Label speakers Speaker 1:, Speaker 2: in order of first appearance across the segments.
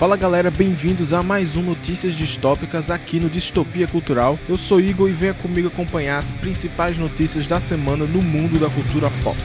Speaker 1: Fala galera, bem-vindos a mais um Notícias Distópicas aqui no Distopia Cultural. Eu sou Igor e venha comigo acompanhar as principais notícias da semana no mundo da cultura pop.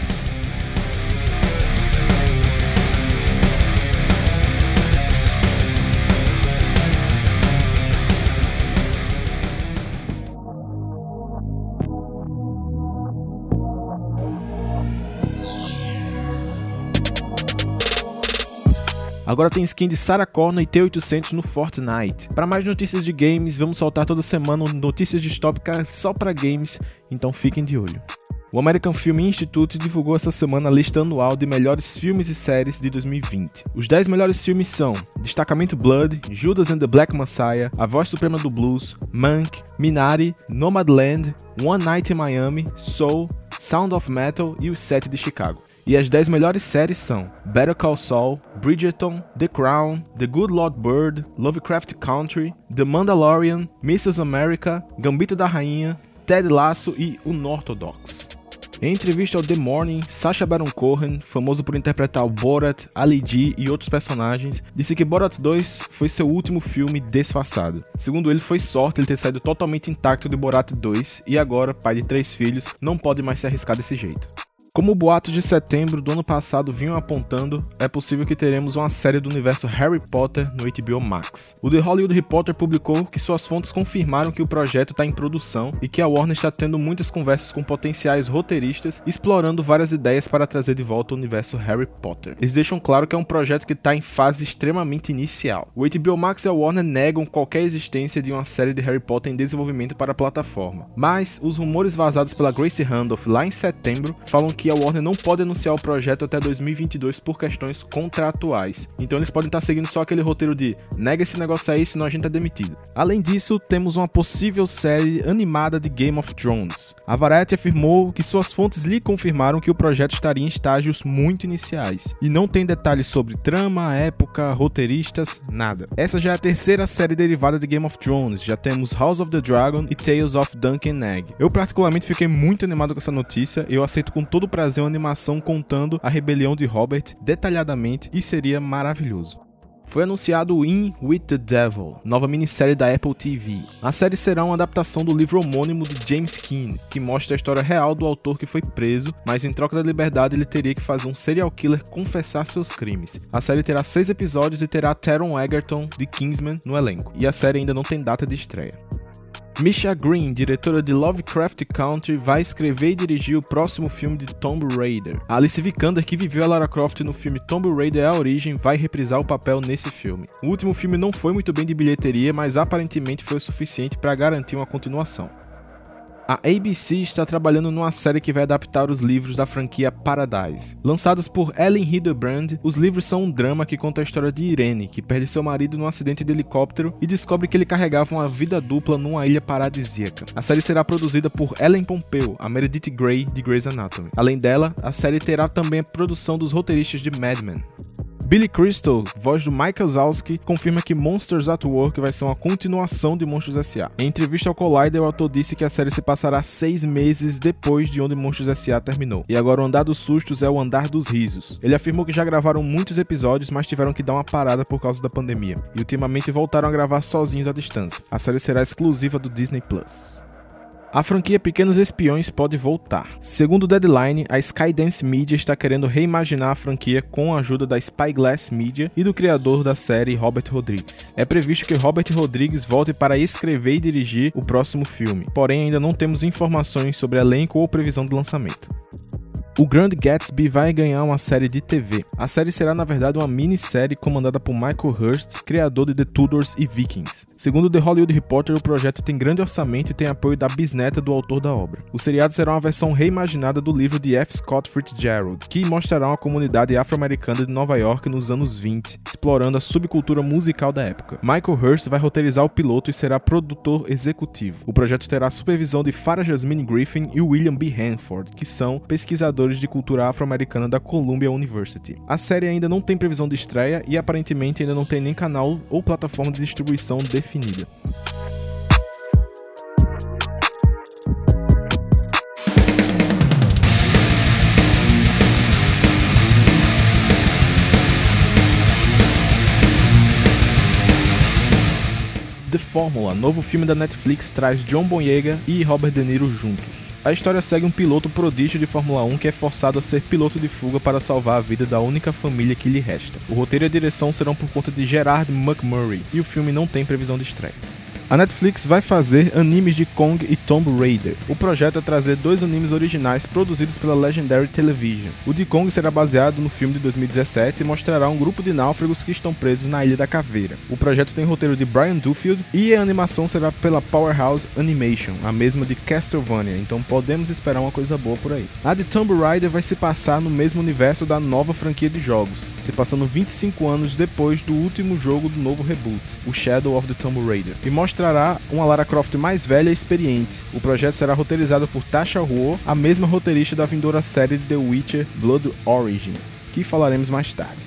Speaker 1: Agora tem skin de Sarah Connor e T800 no Fortnite. Para mais notícias de games, vamos soltar toda semana notícias distópicas só para games, então fiquem de olho. O American Film Institute divulgou essa semana a lista anual de melhores filmes e séries de 2020. Os 10 melhores filmes são Destacamento Blood, Judas and the Black Messiah, A Voz Suprema do Blues, Monk, Minari, Nomadland, One Night in Miami, Soul, Sound of Metal e Os Sete de Chicago. E as 10 melhores séries são Better Call Saul, Bridgerton, The Crown, The Good Lord Bird, Lovecraft Country, The Mandalorian, Mrs. America, Gambito da Rainha, Ted Lasso e Unorthodox. Em entrevista ao The Morning, Sacha Baron Cohen, famoso por interpretar o Borat, Ali G e outros personagens, disse que Borat 2 foi seu último filme disfarçado. Segundo ele, foi sorte ele ter saído totalmente intacto de Borat 2 e agora, pai de três filhos, não pode mais se arriscar desse jeito. Como boatos de setembro do ano passado vinham apontando, é possível que teremos uma série do universo Harry Potter no HBO Max. O The Hollywood Reporter publicou que suas fontes confirmaram que o projeto está em produção e que a Warner está tendo muitas conversas com potenciais roteiristas, explorando várias ideias para trazer de volta o universo Harry Potter. Eles deixam claro que é um projeto que está em fase extremamente inicial. O HBO Max e a Warner negam qualquer existência de uma série de Harry Potter em desenvolvimento para a plataforma, mas os rumores vazados pela Grace Randolph lá em setembro falam que que a Warner não pode anunciar o projeto até 2022 por questões contratuais. Então eles podem estar seguindo só aquele roteiro de nega esse negócio aí, senão a gente é demitido. Além disso, temos uma possível série animada de Game of Thrones. A Variety afirmou que suas fontes lhe confirmaram que o projeto estaria em estágios muito iniciais e não tem detalhes sobre trama, época, roteiristas, nada. Essa já é a terceira série derivada de Game of Thrones. Já temos House of the Dragon e Tales of Duncan Egg. Eu particularmente fiquei muito animado com essa notícia. Eu aceito com todo trazer uma animação contando a rebelião de Robert detalhadamente e seria maravilhoso. Foi anunciado In With the Devil, nova minissérie da Apple TV. A série será uma adaptação do livro homônimo de James Keane, que mostra a história real do autor que foi preso, mas em troca da liberdade ele teria que fazer um serial killer confessar seus crimes. A série terá seis episódios e terá Taron Egerton de Kingsman no elenco, e a série ainda não tem data de estreia. Misha Green, diretora de Lovecraft Country, vai escrever e dirigir o próximo filme de Tomb Raider. A Alice Vikander, que viveu a Lara Croft no filme Tomb Raider A Origem, vai reprisar o papel nesse filme. O último filme não foi muito bem de bilheteria, mas aparentemente foi o suficiente para garantir uma continuação. A ABC está trabalhando numa série que vai adaptar os livros da franquia Paradise. Lançados por Ellen Hildebrand, os livros são um drama que conta a história de Irene, que perde seu marido num acidente de helicóptero e descobre que ele carregava uma vida dupla numa ilha paradisíaca. A série será produzida por Ellen Pompeo, a Meredith Grey de Grey's Anatomy. Além dela, a série terá também a produção dos roteiristas de Mad Men. Billy Crystal, voz do Mike Wazowski, confirma que Monsters at Work vai ser uma continuação de Monstros S.A. Em entrevista ao Collider, o autor disse que a série se passará seis meses depois de onde Monstros S.A. terminou. E agora o andar dos sustos é o andar dos risos. Ele afirmou que já gravaram muitos episódios, mas tiveram que dar uma parada por causa da pandemia. E ultimamente voltaram a gravar sozinhos à distância. A série será exclusiva do Disney Plus. A franquia Pequenos Espiões pode voltar. Segundo o Deadline, a Skydance Media está querendo reimaginar a franquia com a ajuda da Spyglass Media e do criador da série Robert Rodrigues. É previsto que Robert Rodrigues volte para escrever e dirigir o próximo filme, porém ainda não temos informações sobre elenco ou previsão de lançamento. O Grand Gatsby vai ganhar uma série de TV. A série será, na verdade, uma minissérie comandada por Michael Hurst, criador de The Tudors e Vikings. Segundo The Hollywood Reporter, o projeto tem grande orçamento e tem apoio da bisneta do autor da obra. O seriado será uma versão reimaginada do livro de F. Scott Fitzgerald, que mostrará uma comunidade afro-americana de Nova York nos anos 20, explorando a subcultura musical da época. Michael Hurst vai roteirizar o piloto e será produtor executivo. O projeto terá a supervisão de Farah Jasmine Griffin e William B. Hanford, que são pesquisadores de cultura afro-americana da Columbia University. A série ainda não tem previsão de estreia e aparentemente ainda não tem nem canal ou plataforma de distribuição definida. The Formula, novo filme da Netflix, traz John Boyega e Robert De Niro juntos. A história segue um piloto prodígio de Fórmula 1 que é forçado a ser piloto de fuga para salvar a vida da única família que lhe resta. O roteiro e a direção serão por conta de Gerard McMurray e o filme não tem previsão de estreia. A Netflix vai fazer animes de Kong e Tomb Raider. O projeto é trazer dois animes originais produzidos pela Legendary Television. O de Kong será baseado no filme de 2017 e mostrará um grupo de náufragos que estão presos na Ilha da Caveira. O projeto tem roteiro de Brian Duffield e a animação será pela Powerhouse Animation, a mesma de Castlevania, então podemos esperar uma coisa boa por aí. A de Tomb Raider vai se passar no mesmo universo da nova franquia de jogos, se passando 25 anos depois do último jogo do novo reboot, o Shadow of the Tomb Raider, e mostra mostrará uma Lara Croft mais velha e experiente. O projeto será roteirizado por Tasha Huo, a mesma roteirista da vindoura série de The Witcher Blood Origin, que falaremos mais tarde.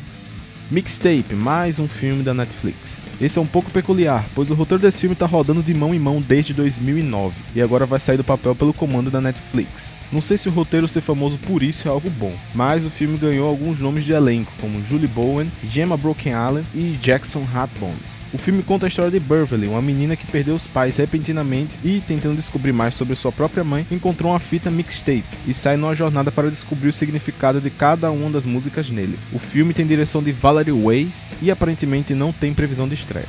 Speaker 1: Mixtape, mais um filme da Netflix. Esse é um pouco peculiar, pois o roteiro desse filme está rodando de mão em mão desde 2009 e agora vai sair do papel pelo comando da Netflix. Não sei se o roteiro ser famoso por isso é algo bom, mas o filme ganhou alguns nomes de elenco, como Julie Bowen, Gemma Broken Allen e Jackson Hatbone. O filme conta a história de Beverly, uma menina que perdeu os pais repentinamente e, tentando descobrir mais sobre sua própria mãe, encontrou uma fita mixtape e sai numa jornada para descobrir o significado de cada uma das músicas nele. O filme tem direção de Valerie Weiss e aparentemente não tem previsão de estreia.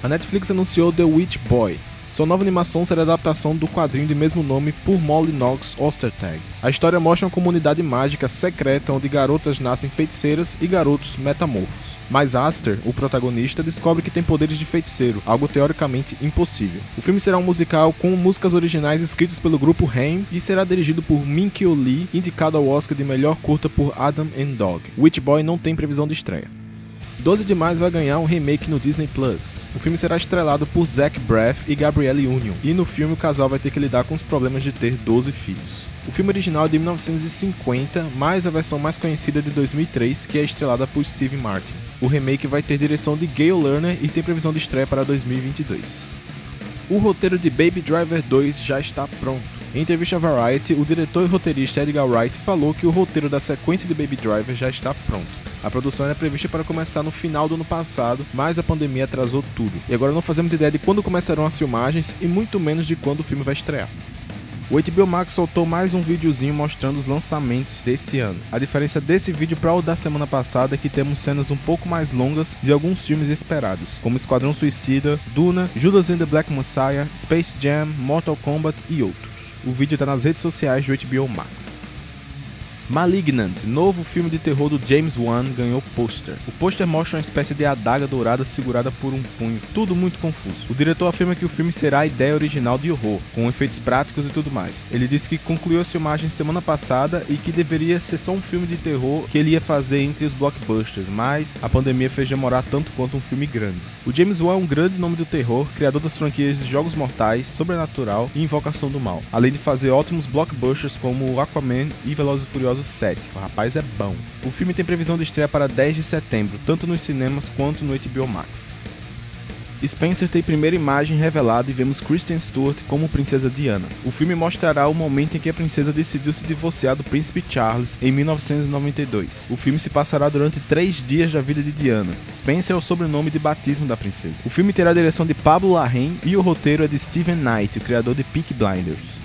Speaker 1: A Netflix anunciou The Witch Boy, sua nova animação será a adaptação do quadrinho de mesmo nome por Molly Knox Ostertag. A história mostra uma comunidade mágica secreta onde garotas nascem feiticeiras e garotos metamorfos. Mas Aster, o protagonista, descobre que tem poderes de feiticeiro, algo teoricamente impossível. O filme será um musical com músicas originais escritas pelo grupo Haim e será dirigido por Minkyo Lee, indicado ao Oscar de melhor curta por Adam and Dog. Witch Boy não tem previsão de estreia. 12 de Maio vai ganhar um remake no Disney Plus. O filme será estrelado por Zach Braff e Gabrielle Union, e no filme o casal vai ter que lidar com os problemas de ter 12 filhos. O filme original é de 1950, mas a versão mais conhecida é de 2003, que é estrelada por Steve Martin. O remake vai ter direção de Gail Lerner e tem previsão de estreia para 2022. O roteiro de Baby Driver 2 já está pronto. Em entrevista a Variety, o diretor e roteirista Edgar Wright falou que o roteiro da sequência de Baby Driver já está pronto. A produção era prevista para começar no final do ano passado, mas a pandemia atrasou tudo. E agora não fazemos ideia de quando começarão as filmagens e muito menos de quando o filme vai estrear. O HBO Max soltou mais um videozinho mostrando os lançamentos desse ano. A diferença desse vídeo para o da semana passada é que temos cenas um pouco mais longas de alguns filmes esperados, como Esquadrão Suicida, Duna, Judas and the Black Messiah, Space Jam, Mortal Kombat e outros. O vídeo está nas redes sociais do HBO Max. Malignant, novo filme de terror do James Wan, ganhou pôster. O pôster mostra uma espécie de adaga dourada segurada por um punho, tudo muito confuso. O diretor afirma que o filme será a ideia original de horror, com efeitos práticos e tudo mais. Ele disse que concluiu as filmagens semana passada e que deveria ser só um filme de terror que ele ia fazer entre os blockbusters, mas a pandemia fez demorar tanto quanto um filme grande. O James Wan é um grande nome do terror, criador das franquias de Jogos Mortais, Sobrenatural e Invocação do Mal, além de fazer ótimos blockbusters como Aquaman e Velozes e Furiosos 7. O rapaz é bom. O filme tem previsão de estreia para 10 de setembro, tanto nos cinemas quanto no HBO Max. Spencer tem primeira imagem revelada e vemos Kristen Stewart como Princesa Diana. O filme mostrará o momento em que a princesa decidiu se divorciar do príncipe Charles em 1992. O filme se passará durante três dias da vida de Diana. Spencer é o sobrenome de batismo da princesa. O filme terá a direção de Pablo Larraín e o roteiro é de Steven Knight, o criador de Peak Blinders.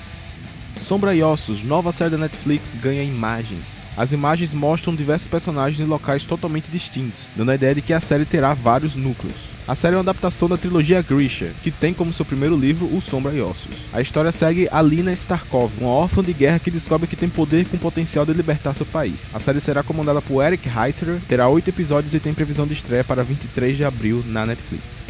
Speaker 1: Sombra e Ossos, nova série da Netflix, ganha imagens. As imagens mostram diversos personagens em locais totalmente distintos, dando a ideia de que a série terá vários núcleos. A série é uma adaptação da trilogia Grisha, que tem como seu primeiro livro o Sombra e Ossos. A história segue Alina Starkov, uma órfã de guerra que descobre que tem poder com potencial de libertar seu país. A série será comandada por Eric Heisserer, terá oito episódios e tem previsão de estreia para 23 de abril na Netflix.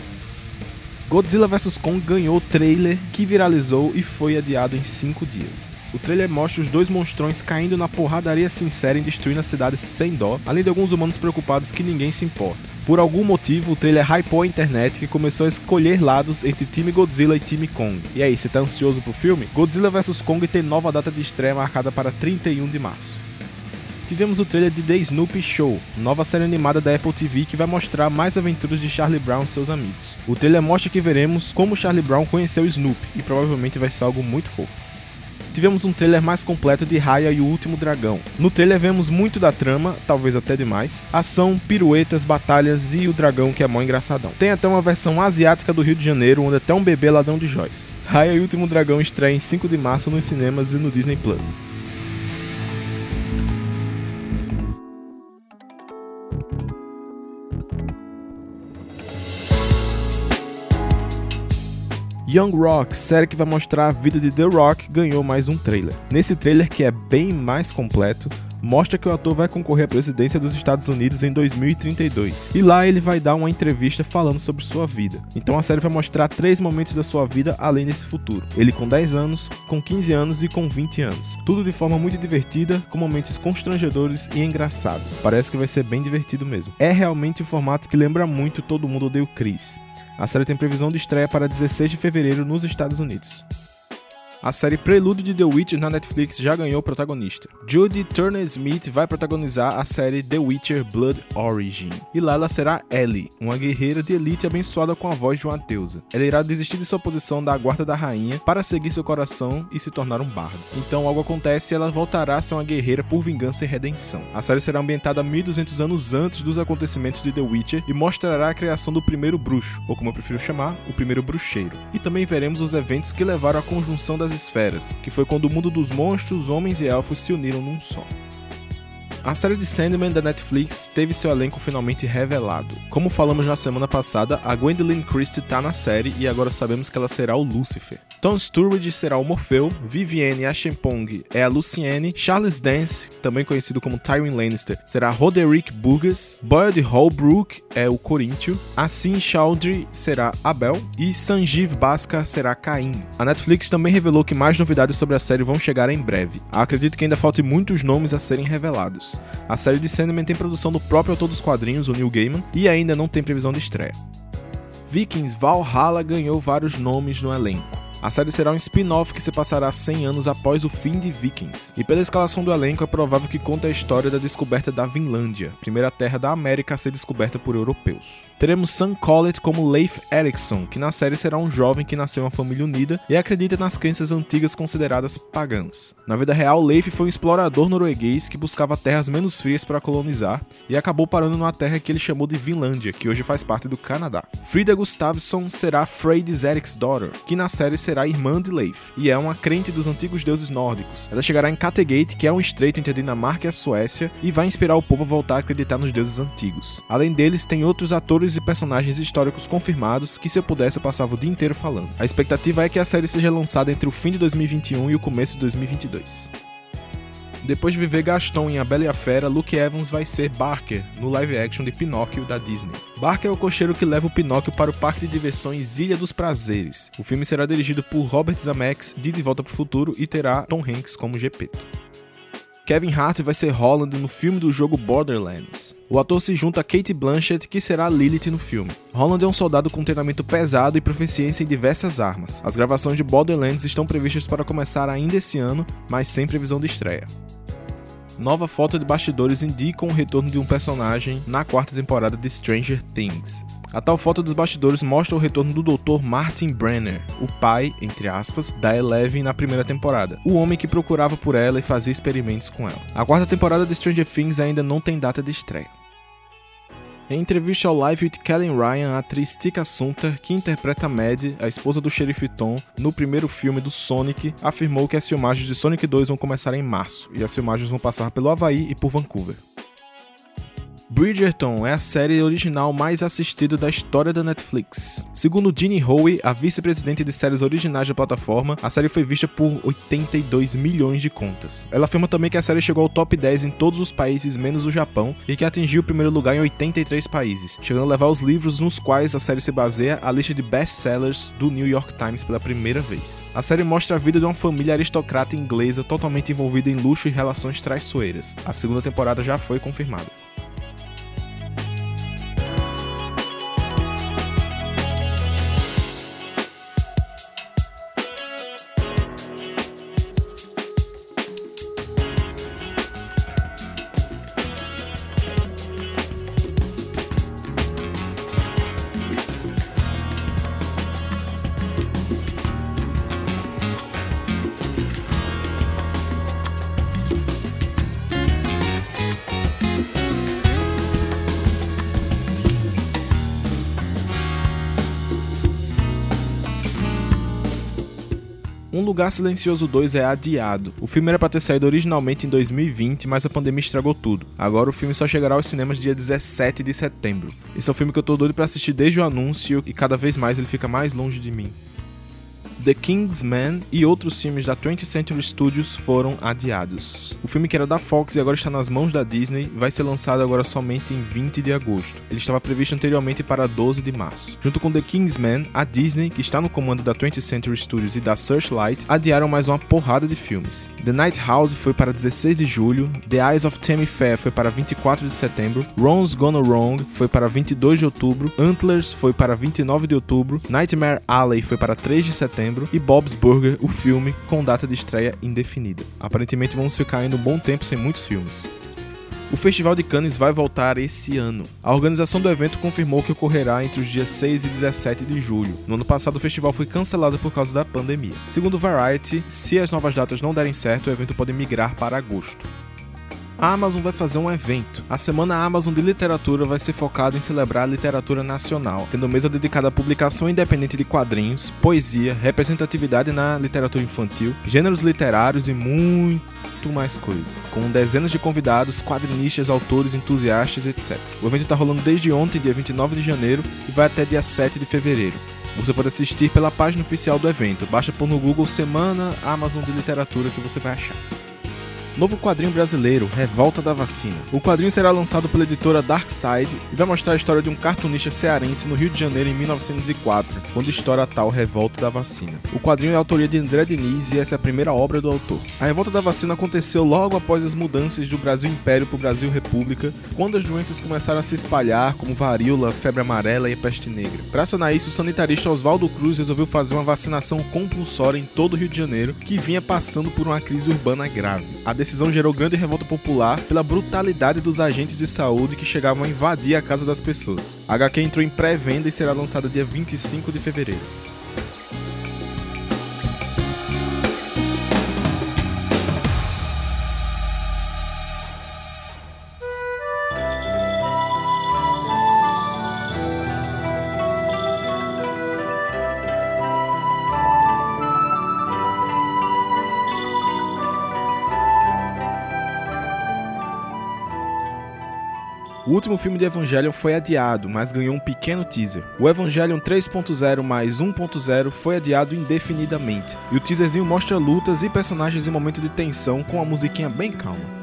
Speaker 1: Godzilla vs Kong ganhou o trailer que viralizou e foi adiado em 5 dias. O trailer mostra os dois monstrões caindo na porradaria sincera e destruindo a cidade sem dó, além de alguns humanos preocupados que ninguém se importa. Por algum motivo, o trailer hypou a internet que começou a escolher lados entre time Godzilla e time Kong. E aí, você tá ansioso pro filme? Godzilla vs Kong tem nova data de estreia marcada para 31 de março tivemos o trailer de The Snoopy Show, nova série animada da Apple TV que vai mostrar mais aventuras de Charlie Brown e seus amigos. O trailer mostra que veremos como Charlie Brown conheceu Snoopy e provavelmente vai ser algo muito fofo. tivemos um trailer mais completo de Raya e o Último Dragão. No trailer vemos muito da trama, talvez até demais, ação, piruetas, batalhas e o dragão que é mó engraçadão. Tem até uma versão asiática do Rio de Janeiro, onde até um bebê ladrão de joias. Raya e o Último Dragão estreia em 5 de março nos cinemas e no Disney Plus. Young Rock, série que vai mostrar a vida de The Rock, ganhou mais um trailer. Nesse trailer, que é bem mais completo, mostra que o ator vai concorrer à presidência dos Estados Unidos em 2032. E lá ele vai dar uma entrevista falando sobre sua vida. Então a série vai mostrar três momentos da sua vida além desse futuro. Ele com 10 anos, com 15 anos e com 20 anos. Tudo de forma muito divertida, com momentos constrangedores e engraçados. Parece que vai ser bem divertido mesmo. É realmente um formato que lembra muito Todo Mundo Odeia o Chris. A série tem previsão de estreia para 16 de fevereiro nos Estados Unidos. A série Prelude de The Witcher na Netflix já ganhou protagonista. Judy Turner Smith vai protagonizar a série The Witcher Blood Origin. E lá ela será Ellie, uma guerreira de elite abençoada com a voz de uma deusa. Ela irá desistir de sua posição da guarda da rainha para seguir seu coração e se tornar um bardo. Então algo acontece e ela voltará a ser uma guerreira por vingança e redenção. A série será ambientada 1200 anos antes dos acontecimentos de The Witcher e mostrará a criação do primeiro bruxo, ou como eu prefiro chamar, o primeiro bruxeiro. E também veremos os eventos que levaram à conjunção das esferas, que foi quando o mundo dos monstros, homens e elfos se uniram num só. A série de Sandman da Netflix teve seu elenco finalmente revelado. Como falamos na semana passada, a Gwendolyn Christie tá na série e agora sabemos que ela será o Lucifer. Tom Sturridge será o Morfeu, Vivienne Ashempong é a Lucienne, Charles Dance, também conhecido como Tywin Lannister, será Roderick Burgess, Boyd Holbrook é o Coríntio, Assim Chowdhury será Abel e Sanjeev Bhaskar será Caim. A Netflix também revelou que mais novidades sobre a série vão chegar em breve. Acredito que ainda faltem muitos nomes a serem revelados. A série de Sandman tem produção do próprio autor dos quadrinhos, o Neil Gaiman, e ainda não tem previsão de estreia. Vikings Valhalla ganhou vários nomes no elenco. A série será um spin-off que se passará 100 anos após o fim de Vikings. E pela escalação do elenco, é provável que conte a história da descoberta da Vinlândia, primeira terra da América a ser descoberta por europeus. Teremos Sam Collett como Leif Erikson, que na série será um jovem que nasceu em uma família unida e acredita nas crenças antigas consideradas pagãs. Na vida real, Leif foi um explorador norueguês que buscava terras menos frias para colonizar e acabou parando numa terra que ele chamou de Vinlândia, que hoje faz parte do Canadá. Frida Gustafsson será Freydis Daughter, que na série será será irmã de Leif, e é uma crente dos antigos deuses nórdicos. Ela chegará em Kattegat, que é um estreito entre a Dinamarca e a Suécia, e vai inspirar o povo a voltar a acreditar nos deuses antigos. Além deles, tem outros atores e personagens históricos confirmados que se eu pudesse eu passava o dia inteiro falando. A expectativa é que a série seja lançada entre o fim de 2021 e o começo de 2022. Depois de viver Gaston em A Bela e a Fera, Luke Evans vai ser Barker no live action de Pinóquio da Disney. Barker é o cocheiro que leva o Pinóquio para o parque de diversões Ilha dos Prazeres. O filme será dirigido por Robert Zemeckis de De Volta para o Futuro e terá Tom Hanks como Gepeto. Kevin Hart vai ser Holland no filme do jogo Borderlands. O ator se junta a Kate Blanchett, que será Lilith no filme. Holland é um soldado com treinamento pesado e proficiência em diversas armas. As gravações de Borderlands estão previstas para começar ainda esse ano, mas sem previsão de estreia. Nova foto de bastidores indicam o retorno de um personagem na quarta temporada de Stranger Things. A tal foto dos bastidores mostra o retorno do Dr. Martin Brenner, o pai, entre aspas, da Eleven na primeira temporada, o homem que procurava por ela e fazia experimentos com ela. A quarta temporada de Stranger Things ainda não tem data de estreia. Em entrevista ao Live with Kellen Ryan, a atriz Tika Sumpter, que interpreta Mad, a esposa do xerife Tom, no primeiro filme do Sonic, afirmou que as filmagens de Sonic 2 vão começar em março, e as filmagens vão passar pelo Havaí e por Vancouver. Bridgerton é a série original mais assistida da história da Netflix. Segundo Ginny Howe, a vice-presidente de séries originais da plataforma, a série foi vista por 82 milhões de contas. Ela afirma também que a série chegou ao top 10 em todos os países menos o Japão e que atingiu o primeiro lugar em 83 países, chegando a levar os livros nos quais a série se baseia à lista de best-sellers do New York Times pela primeira vez. A série mostra a vida de uma família aristocrata inglesa totalmente envolvida em luxo e relações traiçoeiras. A segunda temporada já foi confirmada. Lugar Silencioso 2 é adiado. O filme era para ter saído originalmente em 2020, mas a pandemia estragou tudo. Agora o filme só chegará aos cinemas dia 17 de setembro. Esse é um filme que eu tô doido para assistir desde o anúncio e cada vez mais ele fica mais longe de mim. The Kingsman e outros filmes da 20th Century Studios foram adiados. O filme que era da Fox e agora está nas mãos da Disney vai ser lançado agora somente em 20 de agosto. Ele estava previsto anteriormente para 12 de março. Junto com The Kingsman, a Disney, que está no comando da 20th Century Studios e da Searchlight, adiaram mais uma porrada de filmes. The Night House foi para 16 de julho, The Eyes of Tammy Fair foi para 24 de setembro, Ron's Gone Wrong foi para 22 de outubro, Antlers foi para 29 de outubro, Nightmare Alley foi para 3 de setembro, e Bob's Burger, o filme, com data de estreia indefinida. Aparentemente vamos ficar ainda um bom tempo sem muitos filmes. O Festival de Cannes vai voltar esse ano. A organização do evento confirmou que ocorrerá entre os dias 6 e 17 de julho. No ano passado, o festival foi cancelado por causa da pandemia. Segundo Variety, se as novas datas não derem certo, o evento pode migrar para agosto a Amazon vai fazer um evento. A Semana Amazon de Literatura vai ser focada em celebrar a literatura nacional, tendo mesa dedicada à publicação independente de quadrinhos, poesia, representatividade na literatura infantil, gêneros literários e muito mais coisa, com dezenas de convidados, quadrinistas, autores, entusiastas, etc. O evento está rolando desde ontem, dia 29 de janeiro, e vai até dia 7 de fevereiro. Você pode assistir pela página oficial do evento. Basta pôr no Google Semana Amazon de Literatura que você vai achar. Novo quadrinho brasileiro, Revolta da Vacina. O quadrinho será lançado pela editora Darkside e vai mostrar a história de um cartunista cearense no Rio de Janeiro em 1904, quando estoura a tal Revolta da Vacina. O quadrinho é autoria de André Diniz e essa é a primeira obra do autor. A Revolta da Vacina aconteceu logo após as mudanças do Brasil Império para o Brasil República, quando as doenças começaram a se espalhar, como varíola, febre amarela e peste negra. Para sanar isso, o sanitarista Oswaldo Cruz resolveu fazer uma vacinação compulsória em todo o Rio de Janeiro, que vinha passando por uma crise urbana grave. A decisão gerou grande revolta popular pela brutalidade dos agentes de saúde que chegavam a invadir a casa das pessoas. A HQ entrou em pré-venda e será lançada dia 25 de fevereiro. O último filme de Evangelion foi adiado, mas ganhou um pequeno teaser. O Evangelion 3.0 mais 1.0 foi adiado indefinidamente, e o teaserzinho mostra lutas e personagens em momento de tensão com a musiquinha bem calma.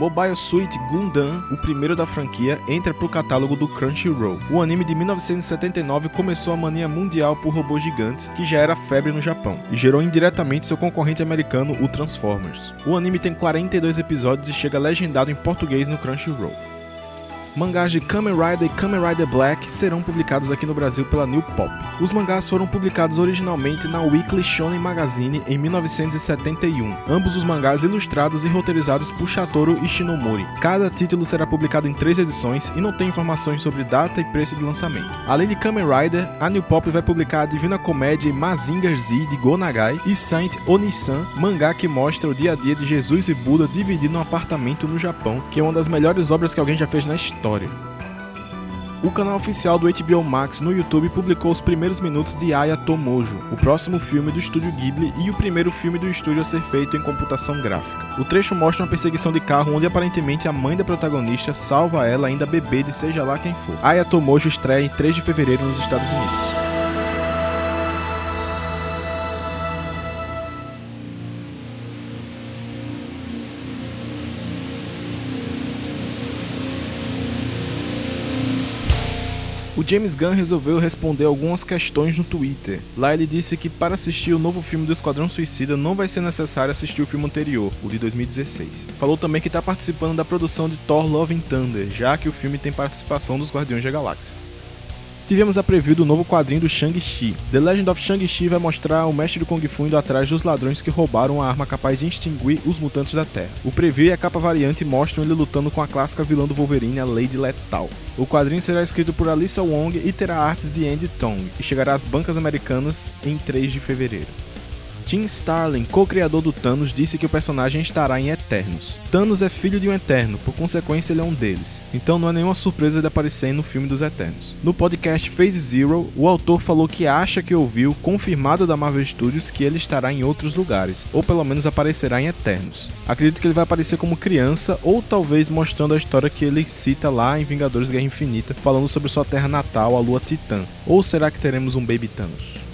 Speaker 1: Mobile Suit Gundam, o primeiro da franquia, entra para o catálogo do Crunchyroll. O anime de 1979 começou a mania mundial por robôs gigantes, que já era febre no Japão, e gerou indiretamente seu concorrente americano, o Transformers. O anime tem 42 episódios e chega legendado em português no Crunchyroll mangás de Kamen Rider e Kamen Rider Black serão publicados aqui no Brasil pela New Pop. Os mangás foram publicados originalmente na Weekly Shonen Magazine em 1971, ambos os mangás ilustrados e roteirizados por Satoru Ishinomori. Cada título será publicado em três edições e não tem informações sobre data e preço de lançamento. Além de Kamen Rider, a New Pop vai publicar a Divina Comédia Mazinger Z de Go Nagai e Saint Onisan, mangá que mostra o dia a dia de Jesus e Buda dividindo um apartamento no Japão, que é uma das melhores obras que alguém já fez na história história. O canal oficial do HBO Max no YouTube publicou os primeiros minutos de Aya Tomojo, o próximo filme do estúdio Ghibli e o primeiro filme do estúdio a ser feito em computação gráfica. O trecho mostra uma perseguição de carro onde aparentemente a mãe da protagonista salva ela ainda bebê de seja lá quem for. Aya Tomojo estreia em 3 de fevereiro nos Estados Unidos. O James Gunn resolveu responder algumas questões no Twitter. Lá ele disse que para assistir o novo filme do Esquadrão Suicida não vai ser necessário assistir o filme anterior, o de 2016. Falou também que está participando da produção de Thor Love and Thunder, já que o filme tem participação dos Guardiões da Galáxia tivemos a preview do novo quadrinho do Shang-Chi. The Legend of Shang-Chi vai mostrar o mestre do Kung Fu indo atrás dos ladrões que roubaram a arma capaz de extinguir os mutantes da Terra. O preview e a capa variante mostram ele lutando com a clássica vilã do Wolverine, a Lady Lethal. O quadrinho será escrito por Alyssa Wong e terá artes de Andy Tong, e chegará às bancas americanas em 3 de fevereiro. Tim Starlin, co-criador do Thanos, disse que o personagem estará em Eternos. Thanos é filho de um Eterno, por consequência ele é um deles, então não é nenhuma surpresa ele aparecer no filme dos Eternos. No podcast Phase Zero, o autor falou que acha que ouviu, confirmado da Marvel Studios, que ele estará em outros lugares, ou pelo menos aparecerá em Eternos. Acredito que ele vai aparecer como criança, ou talvez mostrando a história que ele cita lá em Vingadores Guerra Infinita, falando sobre sua terra natal, a lua Titã. Ou será que teremos um Baby Thanos?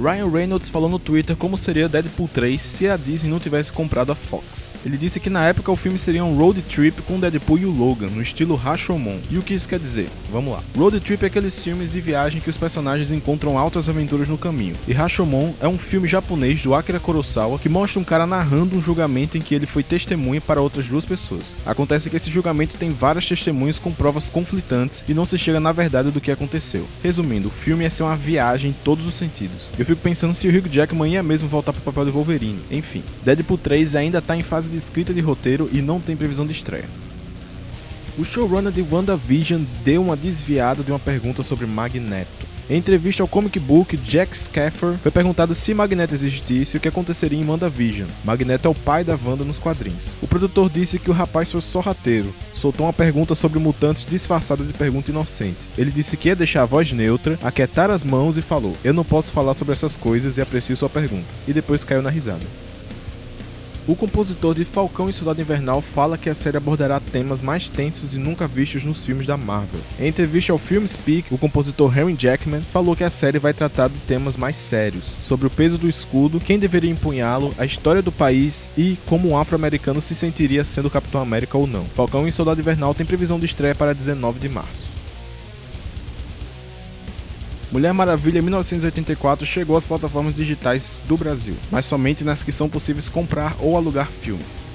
Speaker 1: Ryan Reynolds falou no Twitter como seria Deadpool 3 se a Disney não tivesse comprado a Fox. Ele disse que na época o filme seria um road trip com Deadpool e o Logan, no estilo Rashomon. E o que isso quer dizer? Vamos lá. Road trip é aqueles filmes de viagem que os personagens encontram altas aventuras no caminho. E Rashomon é um filme japonês do Akira Kurosawa que mostra um cara narrando um julgamento em que ele foi testemunha para outras duas pessoas. Acontece que esse julgamento tem várias testemunhas com provas conflitantes e não se chega na verdade do que aconteceu. Resumindo, o filme é ser uma viagem em todos os sentidos. Eu fico pensando se o Hugh Jackman ia mesmo voltar pro papel de Wolverine. Enfim, Deadpool 3 ainda tá em fase de escrita de roteiro e não tem previsão de estreia. O showrunner de WandaVision deu uma desviada de uma pergunta sobre Magneto. Em entrevista ao comic book, Jack Scaffer foi perguntado se Magneto existisse e o que aconteceria em WandaVision. Magneto é o pai da Wanda nos quadrinhos. O produtor disse que o rapaz foi sorrateiro, soltou uma pergunta sobre mutantes disfarçada de pergunta inocente. Ele disse que ia deixar a voz neutra, aquietar as mãos e falou: Eu não posso falar sobre essas coisas e aprecio sua pergunta. E depois caiu na risada. O compositor de Falcão e Soldado Invernal fala que a série abordará temas mais tensos e nunca vistos nos filmes da Marvel. Em entrevista ao Film Speak, o compositor Henry Jackman falou que a série vai tratar de temas mais sérios, sobre o peso do escudo, quem deveria empunhá-lo, a história do país e como um afro-americano se sentiria sendo Capitão América ou não. Falcão e Soldado Invernal tem previsão de estreia para 19 de março. Mulher Maravilha 1984 chegou às plataformas digitais do Brasil, mas somente nas que são possíveis comprar ou alugar filmes.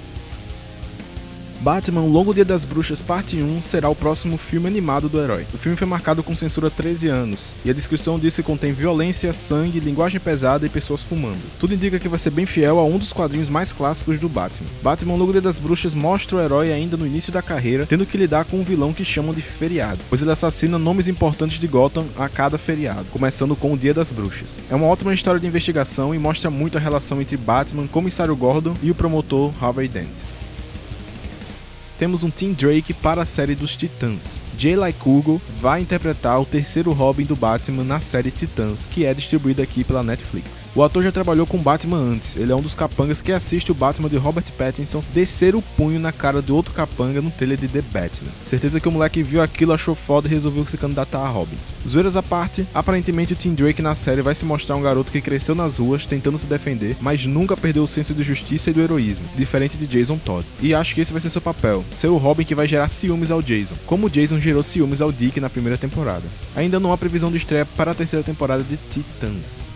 Speaker 1: Batman Longo Dia das Bruxas Parte 1 será o próximo filme animado do herói. O filme foi marcado com censura 13 anos, e a descrição que contém violência, sangue, linguagem pesada e pessoas fumando. Tudo indica que vai ser bem fiel a um dos quadrinhos mais clássicos do Batman. Batman Longo Dia das Bruxas mostra o herói ainda no início da carreira, tendo que lidar com um vilão que chamam de feriado, pois ele assassina nomes importantes de Gotham a cada feriado, começando com o Dia das Bruxas. É uma ótima história de investigação e mostra muito a relação entre Batman, Comissário Gordon e o promotor Harvey Dent temos um Tim Drake para a série dos Titãs. Jay Lykugo vai interpretar o terceiro Robin do Batman na série Titãs, que é distribuída aqui pela Netflix. O ator já trabalhou com Batman antes, ele é um dos capangas que assiste o Batman de Robert Pattinson descer o punho na cara de outro capanga no trailer de The Batman. Certeza que o moleque viu aquilo, achou foda e resolveu se candidatar a Robin. Zoeiras à parte, aparentemente o Tim Drake na série vai se mostrar um garoto que cresceu nas ruas tentando se defender, mas nunca perdeu o senso de justiça e do heroísmo, diferente de Jason Todd. E acho que esse vai ser seu papel, ser o Robin que vai gerar ciúmes ao Jason, como Jason gerou ciúmes ao Dick na primeira temporada. Ainda não há previsão de estreia para a terceira temporada de Titans.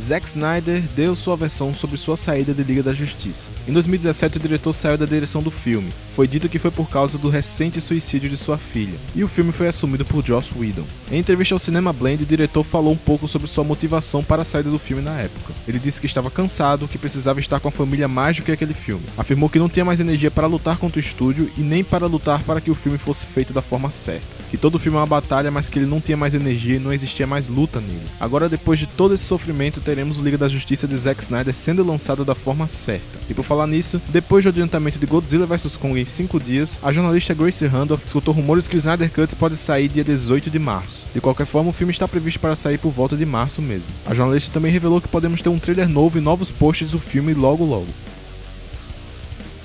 Speaker 1: Zack Snyder deu sua versão sobre sua saída de Liga da Justiça. Em 2017, o diretor saiu da direção do filme. Foi dito que foi por causa do recente suicídio de sua filha, e o filme foi assumido por Joss Whedon. Em entrevista ao Cinema Blend, o diretor falou um pouco sobre sua motivação para a saída do filme na época. Ele disse que estava cansado, que precisava estar com a família mais do que aquele filme. Afirmou que não tinha mais energia para lutar contra o estúdio e nem para lutar para que o filme fosse feito da forma certa. Que todo filme é uma batalha, mas que ele não tinha mais energia e não existia mais luta nele. Agora, depois de todo esse sofrimento, teremos o Liga da Justiça de Zack Snyder sendo lançado da forma certa. E por falar nisso, depois do adiantamento de Godzilla vs Kong em 5 dias, a jornalista Grace Randolph escutou rumores que o Snyder Cut pode sair dia 18 de março. De qualquer forma, o filme está previsto para sair por volta de março mesmo. A jornalista também revelou que podemos ter um trailer novo e novos posts do filme logo logo.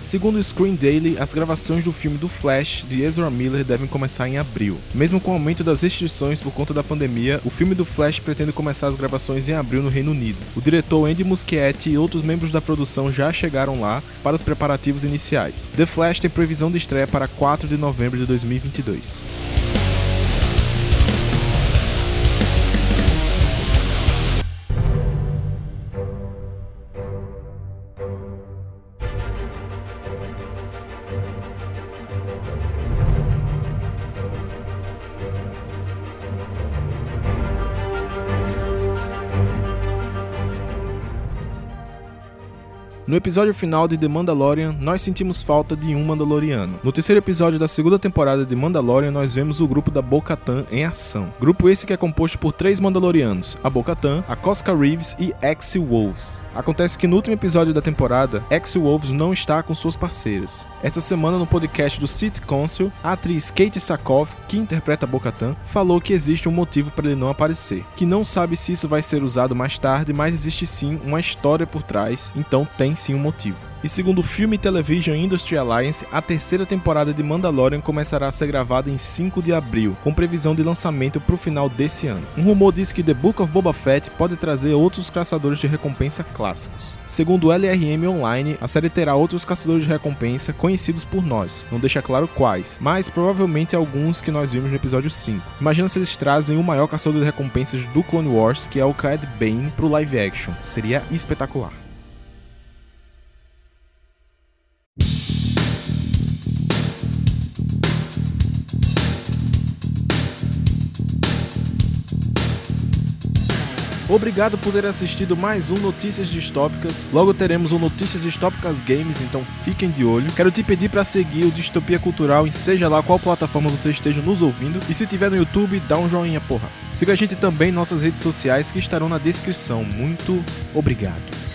Speaker 1: Segundo o Screen Daily, as gravações do filme do Flash de Ezra Miller devem começar em abril. Mesmo com o aumento das restrições por conta da pandemia, o filme do Flash pretende começar as gravações em abril no Reino Unido. O diretor Andy Muschietti e outros membros da produção já chegaram lá para os preparativos iniciais. The Flash tem previsão de estreia para 4 de novembro de 2022. No episódio final de The Mandalorian, nós sentimos falta de um Mandaloriano. No terceiro episódio da segunda temporada de Mandalorian, nós vemos o grupo da Bo-Katan em ação. Grupo esse que é composto por três Mandalorianos, a Bo-Katan, a Cosca Reeves e Axel Wolves. Acontece que no último episódio da temporada, Axel Wolves não está com suas parceiras. Esta semana, no podcast do City Council, a atriz Kate Sakoff, que interpreta Bo-Katan, falou que existe um motivo para ele não aparecer, que não sabe se isso vai ser usado mais tarde, mas existe sim uma história por trás, então tem sim motivo. E segundo o Film Television Industry Alliance, a terceira temporada de Mandalorian começará a ser gravada em 5 de abril, com previsão de lançamento para o final desse ano. Um rumor diz que The Book of Boba Fett pode trazer outros caçadores de recompensa clássicos. Segundo o LRM Online, a série terá outros caçadores de recompensa conhecidos por nós, não deixa claro quais, mas provavelmente alguns que nós vimos no episódio 5. Imagina se eles trazem o maior caçador de recompensas do Clone Wars, que é o Cad Bane, pro live action. Seria espetacular. Obrigado por ter assistido mais um Notícias Distópicas. Logo teremos um Notícias Distópicas Games, então fiquem de olho. Quero te pedir para seguir o Distopia Cultural em seja lá qual plataforma você esteja nos ouvindo. E se tiver no YouTube, dá um joinha, porra. Siga a gente também em nossas redes sociais que estarão na descrição. Muito obrigado.